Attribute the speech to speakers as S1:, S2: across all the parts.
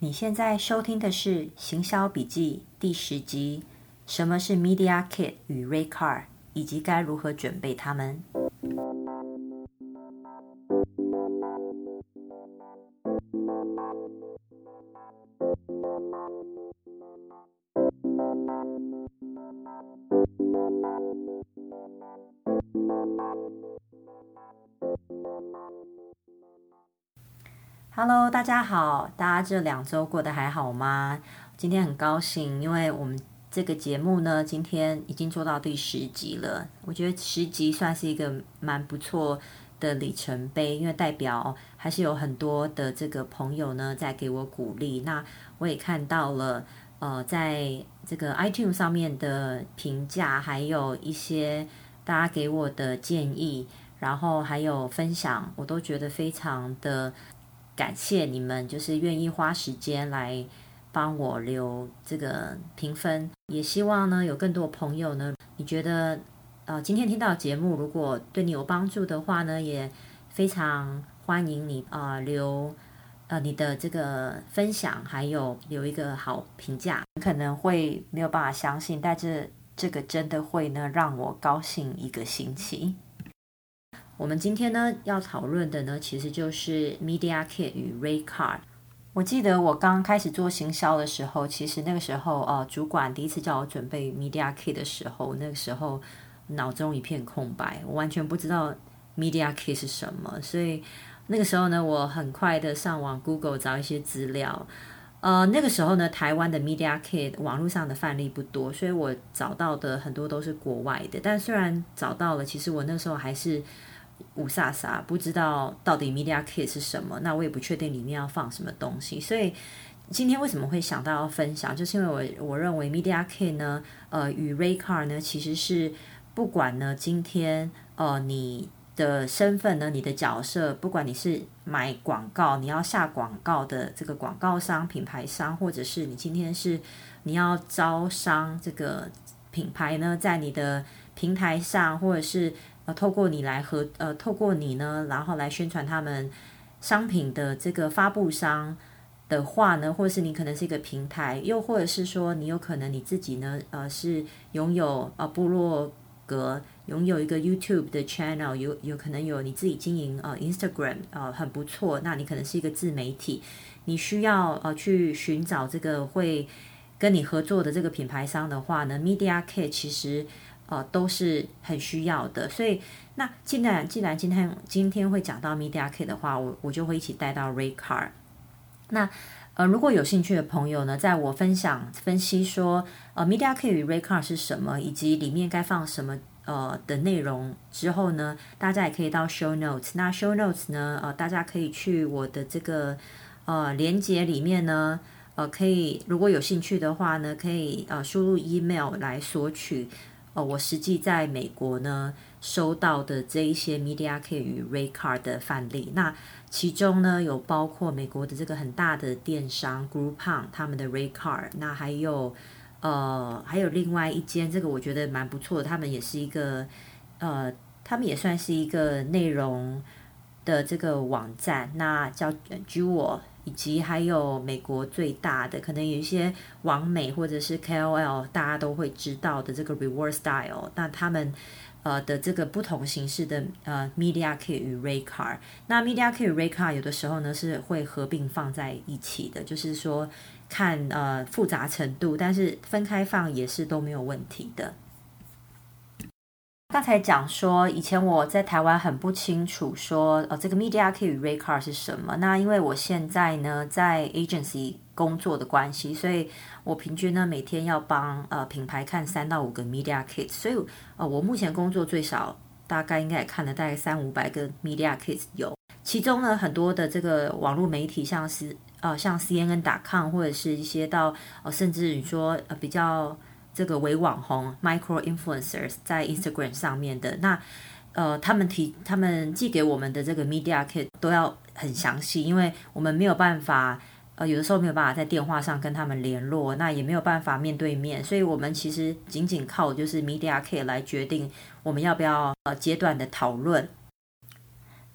S1: 你现在收听的是《行销笔记》第十集：什么是 Media Kit 与 ray card，以及该如何准备它们。Hello，大家好，大家这两周过得还好吗？今天很高兴，因为我们这个节目呢，今天已经做到第十集了。我觉得十集算是一个蛮不错的里程碑，因为代表还是有很多的这个朋友呢在给我鼓励。那我也看到了，呃，在这个 iTunes 上面的评价，还有一些大家给我的建议，然后还有分享，我都觉得非常的。感谢你们，就是愿意花时间来帮我留这个评分，也希望呢有更多朋友呢，你觉得呃今天听到节目如果对你有帮助的话呢，也非常欢迎你啊、留呃你的这个分享，还有留一个好评价。可能会没有办法相信，但是这个真的会呢让我高兴一个星期。我们今天呢要讨论的呢，其实就是 Media Kit 与 ray Card。我记得我刚开始做行销的时候，其实那个时候，呃，主管第一次叫我准备 Media Kit 的时候，那个时候脑中一片空白，我完全不知道 Media Kit 是什么。所以那个时候呢，我很快的上网 Google 找一些资料。呃，那个时候呢，台湾的 Media Kit 网络上的范例不多，所以我找到的很多都是国外的。但虽然找到了，其实我那时候还是。雾煞煞，不知道到底 Media Kit 是什么，那我也不确定里面要放什么东西。所以今天为什么会想到要分享，就是因为我我认为 Media Kit 呢，呃，与 Ray Car 呢，其实是不管呢今天呃你的身份呢，你的角色，不管你是买广告，你要下广告的这个广告商、品牌商，或者是你今天是你要招商这个品牌呢，在你的平台上，或者是。呃，透过你来和呃，透过你呢，然后来宣传他们商品的这个发布商的话呢，或者是你可能是一个平台，又或者是说你有可能你自己呢，呃，是拥有呃部落格，拥有一个 YouTube 的 channel，有有可能有你自己经营呃 Instagram，呃很不错，那你可能是一个自媒体，你需要呃去寻找这个会跟你合作的这个品牌商的话呢，Media Kit 其实。呃，都是很需要的，所以那既然既然今天今天会讲到 Media Kit 的话，我我就会一起带到 ray card。那呃，如果有兴趣的朋友呢，在我分享分析说呃 Media Kit 与 ray card 是什么，以及里面该放什么呃的内容之后呢，大家也可以到 Show Notes。那 Show Notes 呢，呃，大家可以去我的这个呃连接里面呢，呃，可以如果有兴趣的话呢，可以呃输入 email 来索取。哦，我实际在美国呢收到的这一些 Media Kit 与 ray card 的范例，那其中呢有包括美国的这个很大的电商 Groupon 他们的 ray card，那还有呃还有另外一间，这个我觉得蛮不错的，他们也是一个呃他们也算是一个内容的这个网站，那叫 Jewel。以及还有美国最大的，可能有一些网美或者是 KOL，大家都会知道的这个 Reward Style，那他们呃的这个不同形式的呃 Media Kit 与 Ray Car，那 Media Kit 与 Ray Car 有的时候呢是会合并放在一起的，就是说看呃复杂程度，但是分开放也是都没有问题的。刚才讲说，以前我在台湾很不清楚说，呃，这个 Media Kit 与 Rate Card 是什么。那因为我现在呢在 agency 工作的关系，所以我平均呢每天要帮呃品牌看三到五个 Media Kit，所以呃我目前工作最少大概应该也看了大概三五百个 Media Kit 有。其中呢很多的这个网络媒体，像是呃像 CNN.com 或者是一些到呃甚至你说呃比较。这个为网红 micro influencers 在 Instagram 上面的那，呃，他们提他们寄给我们的这个 media kit 都要很详细，因为我们没有办法，呃，有的时候没有办法在电话上跟他们联络，那也没有办法面对面，所以我们其实仅仅靠就是 media kit 来决定我们要不要呃阶段的讨论。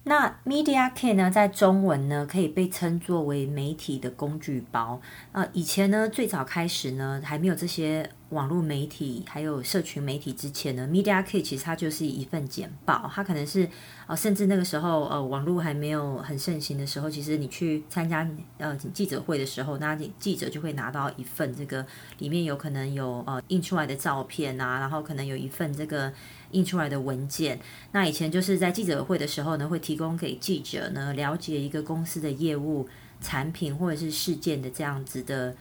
S1: 那 Media Kit 呢，在中文呢，可以被称作为媒体的工具包。呃，以前呢，最早开始呢，还没有这些网络媒体还有社群媒体之前呢，Media Kit 其实它就是一份简报。它可能是呃，甚至那个时候呃，网络还没有很盛行的时候，其实你去参加呃记者会的时候，那记者就会拿到一份这个，里面有可能有呃印出来的照片啊，然后可能有一份这个。印出来的文件，那以前就是在记者会的时候呢，会提供给记者呢了解一个公司的业务、产品或者是事件的这样子的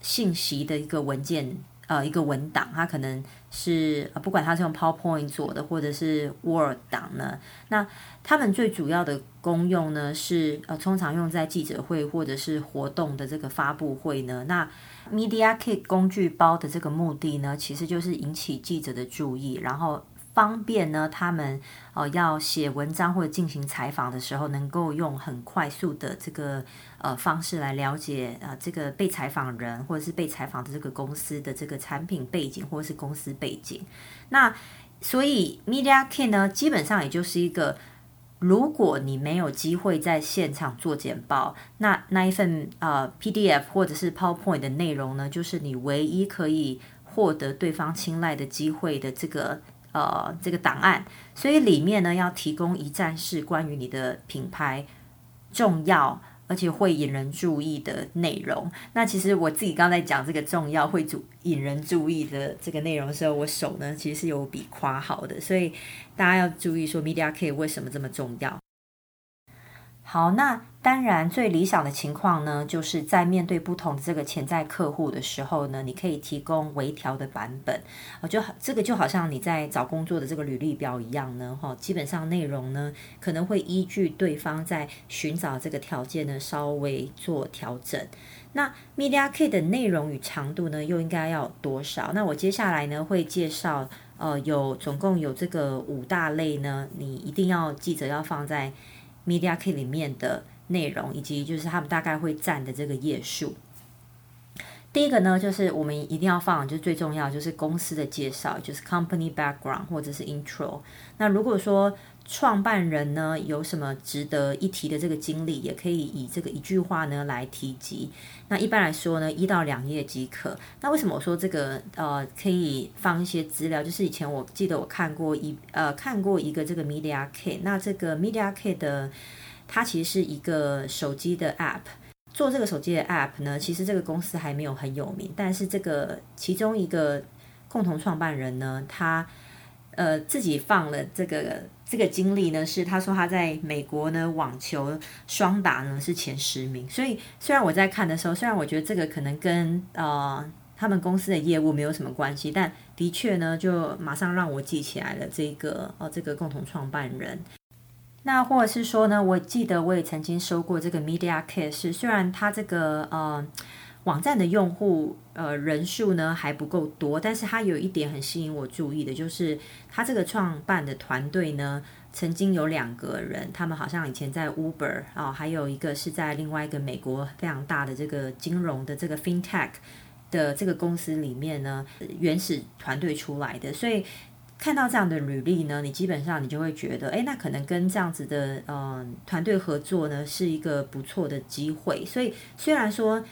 S1: 信息的一个文件，呃，一个文档，它可能是不管它是用 PowerPoint 做的，或者是 Word 档呢，那他们最主要的功用呢是呃，通常用在记者会或者是活动的这个发布会呢，那。Media Kit 工具包的这个目的呢，其实就是引起记者的注意，然后方便呢他们呃要写文章或者进行采访的时候，能够用很快速的这个呃方式来了解呃这个被采访人或者是被采访的这个公司的这个产品背景或者是公司背景。那所以 Media Kit 呢，基本上也就是一个。如果你没有机会在现场做简报，那那一份呃 PDF 或者是 PowerPoint 的内容呢，就是你唯一可以获得对方青睐的机会的这个呃这个档案。所以里面呢要提供一站式关于你的品牌重要。而且会引人注意的内容。那其实我自己刚才讲这个重要会主引人注意的这个内容的时候，我手呢其实是有笔夸好的，所以大家要注意说 Media Kit 为什么这么重要。好，那当然最理想的情况呢，就是在面对不同这个潜在客户的时候呢，你可以提供微调的版本。啊，就这个就好像你在找工作的这个履历表一样呢，哈，基本上内容呢可能会依据对方在寻找这个条件呢稍微做调整。那 Media Kit 的内容与长度呢又应该要多少？那我接下来呢会介绍，呃，有总共有这个五大类呢，你一定要记着要放在。Media Kit 里面的内容，以及就是他们大概会占的这个页数。第一个呢，就是我们一定要放，就是最重要就是公司的介绍，就是 Company Background 或者是 Intro。那如果说创办人呢有什么值得一提的这个经历，也可以以这个一句话呢来提及。那一般来说呢，一到两页即可。那为什么我说这个呃可以放一些资料？就是以前我记得我看过一呃看过一个这个 Media K，。那这个 Media K 的它其实是一个手机的 App。做这个手机的 App 呢，其实这个公司还没有很有名，但是这个其中一个共同创办人呢，他呃自己放了这个。这个经历呢，是他说他在美国呢网球双打呢是前十名，所以虽然我在看的时候，虽然我觉得这个可能跟呃他们公司的业务没有什么关系，但的确呢就马上让我记起来了这个哦这个共同创办人。那或者是说呢，我记得我也曾经收过这个 Media Kit，是虽然他这个呃。网站的用户呃人数呢还不够多，但是它有一点很吸引我注意的，就是它这个创办的团队呢，曾经有两个人，他们好像以前在 Uber 啊、哦，还有一个是在另外一个美国非常大的这个金融的这个 FinTech 的这个公司里面呢，原始团队出来的，所以看到这样的履历呢，你基本上你就会觉得，哎，那可能跟这样子的嗯团队合作呢是一个不错的机会，所以虽然说。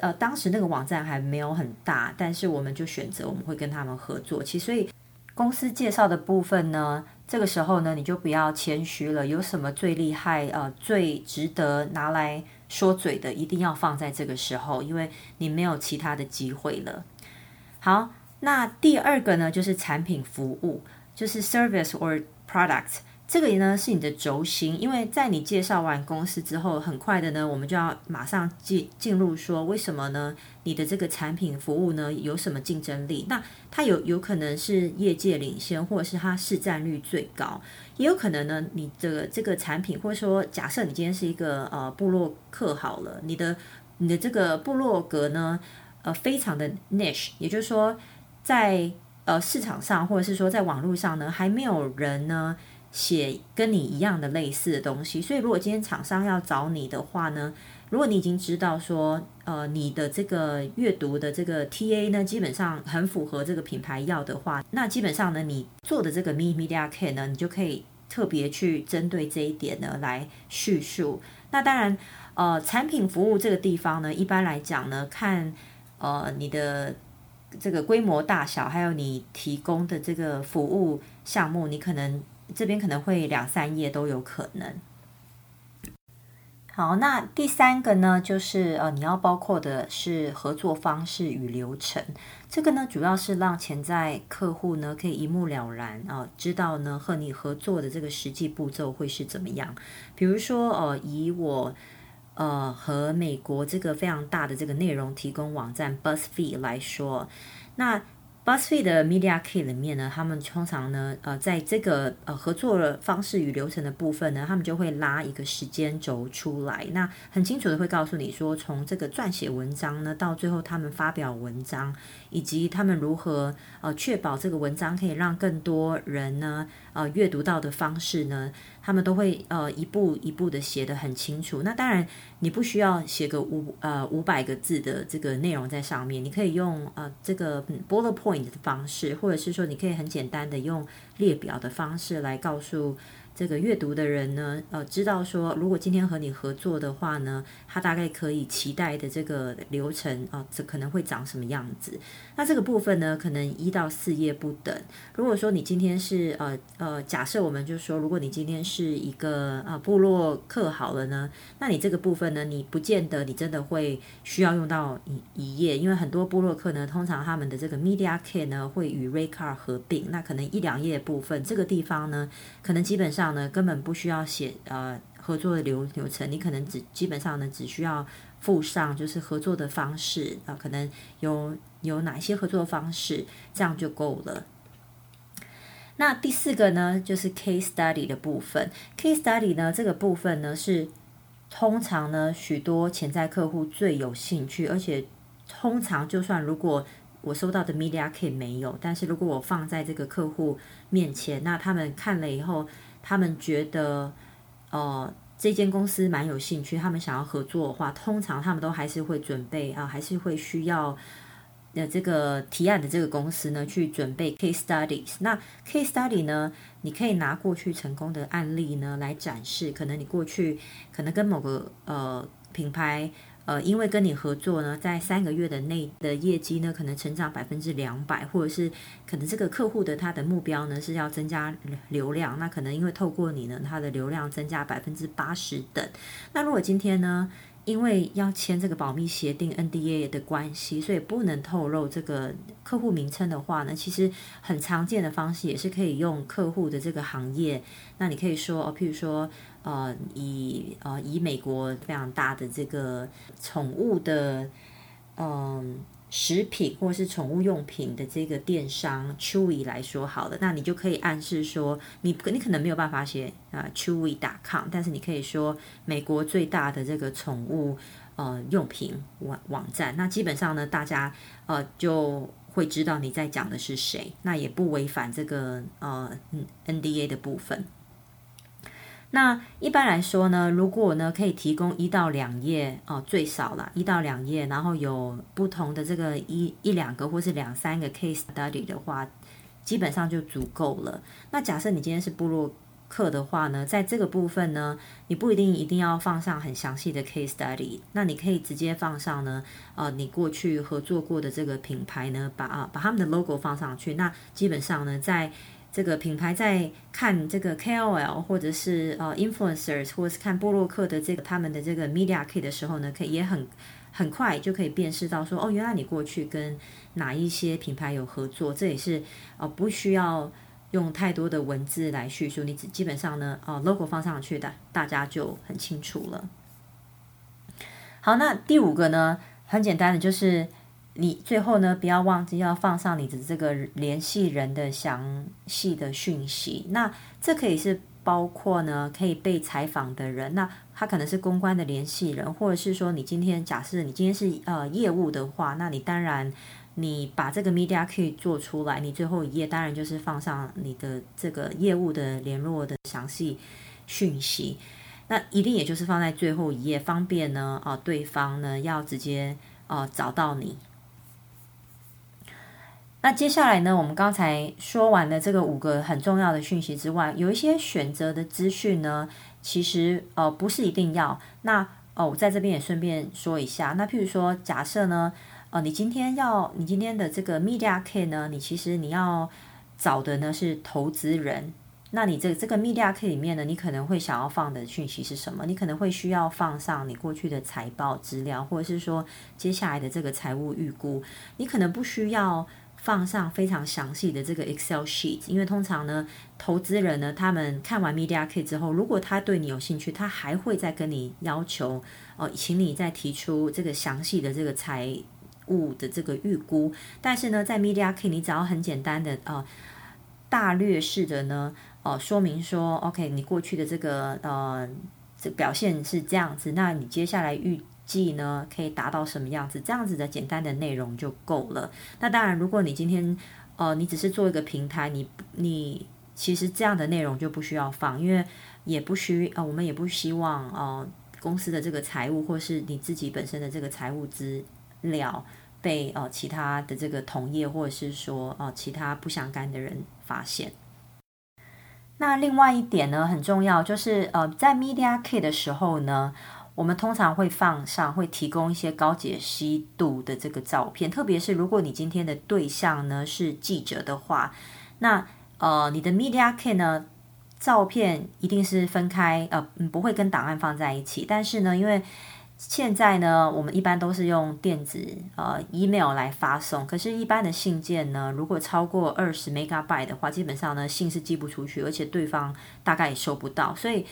S1: 呃，当时那个网站还没有很大，但是我们就选择我们会跟他们合作。其实，所以公司介绍的部分呢，这个时候呢，你就不要谦虚了。有什么最厉害、呃，最值得拿来说嘴的，一定要放在这个时候，因为你没有其他的机会了。好，那第二个呢，就是产品服务，就是 service or product。这个呢是你的轴心，因为在你介绍完公司之后，很快的呢，我们就要马上进进入说，为什么呢？你的这个产品服务呢有什么竞争力？那它有有可能是业界领先，或者是它市占率最高，也有可能呢，你的这个产品，或者说假设你今天是一个呃部落客好了，你的你的这个部落格呢，呃非常的 niche，也就是说在呃市场上或者是说在网络上呢，还没有人呢。写跟你一样的类似的东西，所以如果今天厂商要找你的话呢，如果你已经知道说，呃，你的这个阅读的这个 TA 呢，基本上很符合这个品牌要的话，那基本上呢，你做的这个 Media Kit 呢，你就可以特别去针对这一点呢来叙述。那当然，呃，产品服务这个地方呢，一般来讲呢，看呃你的这个规模大小，还有你提供的这个服务项目，你可能这边可能会两三页都有可能。好，那第三个呢，就是呃，你要包括的是合作方式与流程。这个呢，主要是让潜在客户呢可以一目了然啊、知道呢和你合作的这个实际步骤会是怎么样。比如说，呃，以我呃和美国这个非常大的这个内容提供网站 BuzzFeed 来说，那。BuzzFeed 的 Media Kit 里面呢，他们通常呢，呃，在这个呃合作的方式与流程的部分呢，他们就会拉一个时间轴出来，那很清楚的会告诉你说，从这个撰写文章呢，到最后他们发表文章，以及他们如何呃确保这个文章可以让更多人呢呃阅读到的方式呢，他们都会呃一步一步的写的很清楚。那当然。你不需要写个五呃五百个字的这个内容在上面，你可以用呃这个 bullet point 的方式，或者是说你可以很简单的用列表的方式来告诉。这个阅读的人呢，呃，知道说，如果今天和你合作的话呢，他大概可以期待的这个流程啊，这、可能会长什么样子？那这个部分呢，可能一到四页不等。如果说你今天是呃呃，假设我们就说，如果你今天是一个呃部落客好了呢，那你这个部分呢，你不见得你真的会需要用到一一页，因为很多部落客呢，通常他们的这个 Media Kit 呢会与 r a y c a r 合并，那可能一两页部分，这个地方呢，可能基本上。呢，根本不需要写呃合作的流流程，你可能只基本上呢只需要附上就是合作的方式啊、可能有有哪些合作方式，这样就够了。那第四个呢，就是 case study 的部分。case study 呢，这个部分呢是通常呢许多潜在客户最有兴趣，而且通常就算如果我收到的 media kit 没有，但是如果我放在这个客户面前，那他们看了以后。他们觉得，呃，这间公司蛮有兴趣，他们想要合作的话，通常他们都还是会准备啊，还是会需要呃这个提案的这个公司呢去准备 case studies。那 case study 呢，你可以拿过去成功的案例呢来展示，可能你过去可能跟某个呃品牌。呃，因为跟你合作呢，在三个月的内的业绩呢，可能成长百分之两百，或者是可能这个客户的他的目标呢是要增加流量，那可能因为透过你呢，他的流量增加百分之八十等。那如果今天呢，因为要签这个保密协定 NDA 的关系，所以不能透露这个客户名称的话呢，其实很常见的方式也是可以用客户的这个行业。那你可以说哦，譬如说，呃，以呃以美国非常大的这个宠物的，嗯、食品或是宠物用品的这个电商 Chewy 来说好了，那你就可以暗示说，你你可能没有办法写啊 Chewy.com，但是你可以说美国最大的这个宠物呃用品网网站，那基本上呢，大家呃就会知道你在讲的是谁，那也不违反这个呃 NDA 的部分。那一般来说呢，如果呢可以提供一到两页哦，最少了一到两页，然后有不同的这个一一两个或是两三个 case study 的话，基本上就足够了。那假设你今天是部落客的话呢，在这个部分呢，你不一定一定要放上很详细的 case study，那你可以直接放上呢，呃，你过去合作过的这个品牌呢，把啊把他们的 logo 放上去，那基本上呢，在这个品牌在看这个 KOL 或者是呃 influencers，或者是看布洛克的这个他们的这个 media kit 的时候呢，可以也很很快就可以辨识到说，哦，原来你过去跟哪一些品牌有合作，这也是呃不需要用太多的文字来叙述，你只基本上呢，呃 logo 放上去的，大家就很清楚了。好，那第五个呢，很简单的就是。你最后呢，不要忘记要放上你的这个联系人的详细的讯息。那这可以是包括呢，可以被采访的人，那他可能是公关的联系人，或者是说你今天假设你今天是呃业务的话，那你当然你把这个 media kit 做出来，你最后一页当然就是放上你的这个业务的联络的详细讯息。那一定也就是放在最后一页，方便呢啊、对方呢要直接啊、找到你。那接下来呢，我们刚才说完了这个五个很重要的讯息之外，有一些选择的资讯呢，其实呃不是一定要。那哦，我在这边也顺便说一下，那譬如说，假设呢，呃，你今天要你今天的这个 Media Kit 呢，你其实你要找的呢是投资人。那你这这个 Media Kit 里面呢，你可能会想要放的讯息是什么？你可能会需要放上你过去的财报资料，或者是说接下来的这个财务预估。你可能不需要放上非常详细的这个 Excel sheet，因为通常呢，投资人呢，他们看完 Media Kit 之后，如果他对你有兴趣，他还会再跟你要求哦，请你再提出这个详细的这个财务的这个预估。但是呢，在 Media Kit，你只要很简单的呃大略式的呢。哦，说明说，OK，你过去的这个呃，这表现是这样子，那你接下来预计呢，可以达到什么样子？这样子的简单的内容就够了。那当然，如果你今天呃，你只是做一个平台，你你其实这样的内容就不需要放，因为也不需呃，我们也不希望呃，公司的这个财务或是你自己本身的这个财务资料被呃其他的这个同业或者是说呃其他不相干的人发现。那另外一点呢，很重要，就是呃，在 Media Kit 的时候呢，我们通常会放上，会提供一些高解析度的这个照片，特别是如果你今天的对象呢是记者的话，那呃，你的 Media Kit 呢，照片一定是分开，呃，不会跟档案放在一起，但是呢，因为现在呢，我们一般都是用电子呃 email 来发送。可是，一般的信件呢，如果超过二十 megabyte 的话，基本上呢，信是寄不出去，而且对方大概也收不到。所以，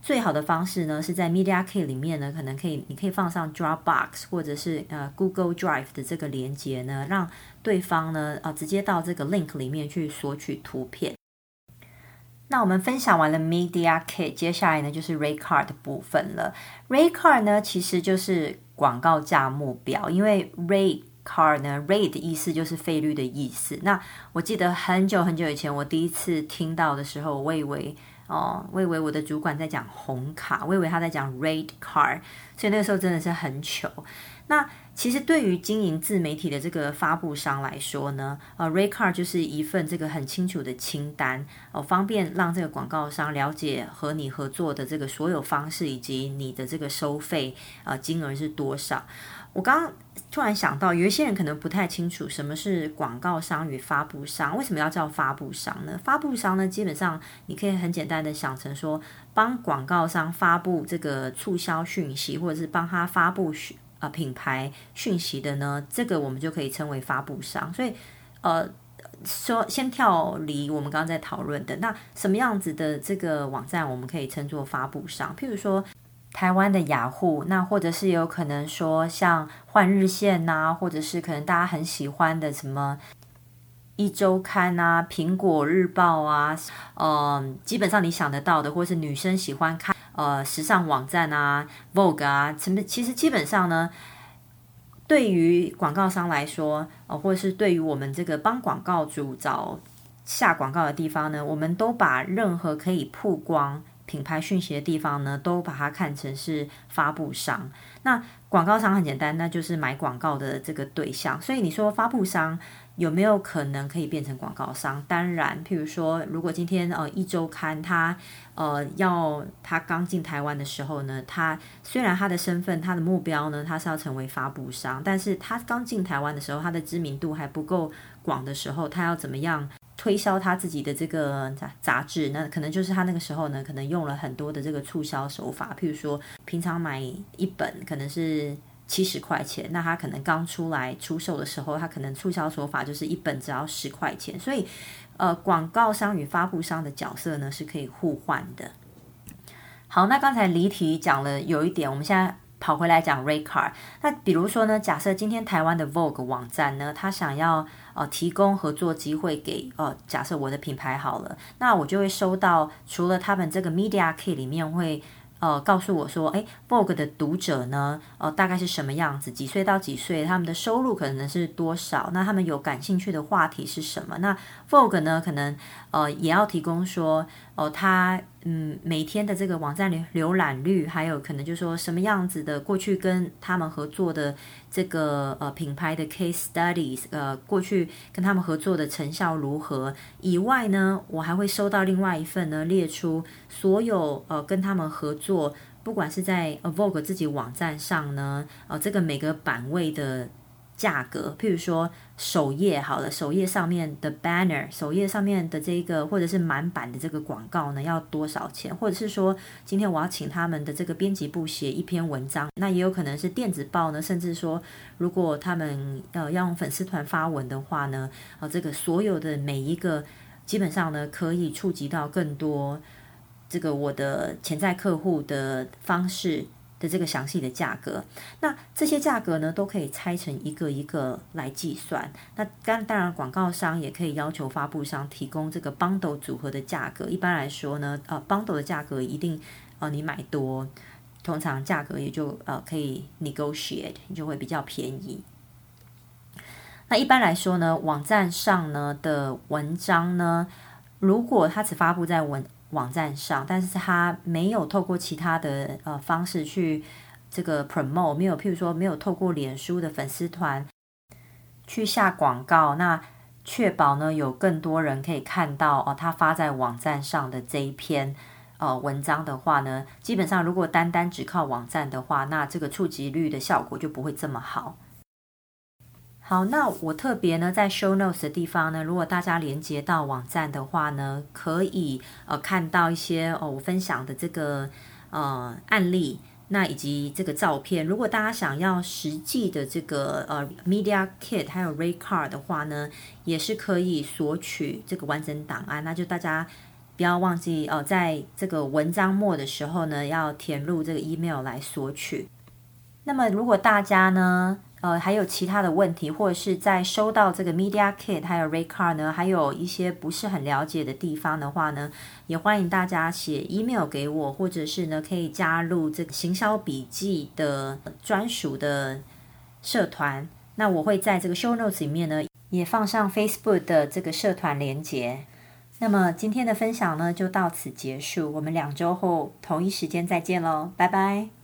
S1: 最好的方式呢，是在 Media Kit 里面呢，可能可以，你可以放上 Dropbox 或者是呃 Google Drive 的这个连接呢，让对方呢，呃，直接到这个 link 里面去索取图片。那我们分享完了 Media Kit，接下来呢就是 Rate Card 的部分了。Rate Card 呢其实就是广告价目表，因为 Rate Card 呢 Rate 的意思就是费率的意思。那我记得很久很久以前，我第一次听到的时候，我以为哦，我以为我的主管在讲红卡，我以为他在讲 red Card，所以那个时候真的是很糗。那其实对于经营自媒体的这个发布商来说呢，呃，Rate Card 就是一份这个很清楚的清单，哦，方便让这个广告商了解和你合作的这个所有方式以及你的这个收费呃金额是多少。我刚刚突然想到，有一些人可能不太清楚什么是广告商与发布商，为什么要叫发布商呢？发布商呢，基本上你可以很简单的想成说，帮广告商发布这个促销讯息，或者是帮他发布啊，品牌讯息的呢，这个我们就可以称为发布商。所以，呃，说先跳离我们刚刚在讨论的那什么样子的这个网站，我们可以称作发布商。譬如说，台湾的雅虎，那或者是有可能说像换日线呐、或者是可能大家很喜欢的什么一周刊啊、苹果日报啊，嗯、基本上你想得到的，或是女生喜欢看。呃，时尚网站啊，Vogue 啊，什么？其实基本上呢，对于广告商来说，呃，或者是对于我们这个帮广告主找下广告的地方呢，我们都把任何可以曝光品牌讯息的地方呢，都把它看成是发布商。那广告商很简单，那就是买广告的这个对象。所以你说发布商。有没有可能可以变成广告商？当然，譬如说，如果今天呃一周刊他呃要他刚进台湾的时候呢，他虽然他的身份他的目标呢，他是要成为发布商，但是他刚进台湾的时候，他的知名度还不够广的时候，他要怎么样推销他自己的这个杂杂志？那可能就是他那个时候呢，可能用了很多的这个促销手法，譬如说平常买一本可能是。七十块钱，那他可能刚出来出售的时候，他可能促销手法就是一本只要十块钱，所以，呃，广告商与发布商的角色呢是可以互换的。好，那刚才离题讲了有一点，我们现在跑回来讲 Rate Card。那比如说呢，假设今天台湾的 Vogue 网站呢，他想要呃提供合作机会给呃，假设我的品牌好了，那我就会收到除了他们这个 Media Kit 里面会。呃，告诉我说，哎，Vogue 的读者呢，呃，大概是什么样子？几岁到几岁？他们的收入可能是多少？那他们有感兴趣的话题是什么？那 Vogue 呢，可能呃也要提供说，哦、呃，他嗯，每天的这个网站浏浏览率，还有可能就是说什么样子的过去跟他们合作的这个呃品牌的 case studies，呃，过去跟他们合作的成效如何以外呢，我还会收到另外一份呢，列出所有呃跟他们合作，不管是在 Vogue 自己网站上呢，呃，这个每个版位的。价格，譬如说首页好了，首页上面的 banner，首页上面的这个或者是满版的这个广告呢，要多少钱？或者是说，今天我要请他们的这个编辑部写一篇文章，那也有可能是电子报呢，甚至说，如果他们呃要用粉丝团发文的话呢，啊、呃，这个所有的每一个基本上呢，可以触及到更多这个我的潜在客户的方式。的这个详细的价格，那这些价格呢，都可以拆成一个一个来计算。那当当然，广告商也可以要求发布商提供这个 bundle 组合的价格。一般来说呢，呃，bundle 的价格一定，呃，你买多，通常价格也就呃可以 negotiate，你就会比较便宜。那一般来说呢，网站上呢的文章呢，如果它只发布在文网站上，但是他没有透过其他的呃方式去这个 promote，没有，譬如说没有透过脸书的粉丝团去下广告，那确保呢有更多人可以看到哦，他发在网站上的这一篇呃文章的话呢，基本上如果单单只靠网站的话，那这个触及率的效果就不会这么好。好，那我特别呢，在 show notes 的地方呢，如果大家连接到网站的话呢，可以呃看到一些哦我分享的这个呃案例，那以及这个照片。如果大家想要实际的这个呃 media kit 还有 rate card 的话呢，也是可以索取这个完整档案。那就大家不要忘记哦，在这个文章末的时候呢，要填入这个 email 来索取。那么如果大家呢，呃，还有其他的问题，或者是在收到这个 Media Kit 还有 Rate Card 呢，还有一些不是很了解的地方的话呢，也欢迎大家写 email 给我，或者是呢可以加入这个行销笔记的专属的社团。那我会在这个 Show Notes 里面呢，也放上 Facebook 的这个社团连接。那么今天的分享呢，就到此结束，我们两周后同一时间再见喽，拜拜。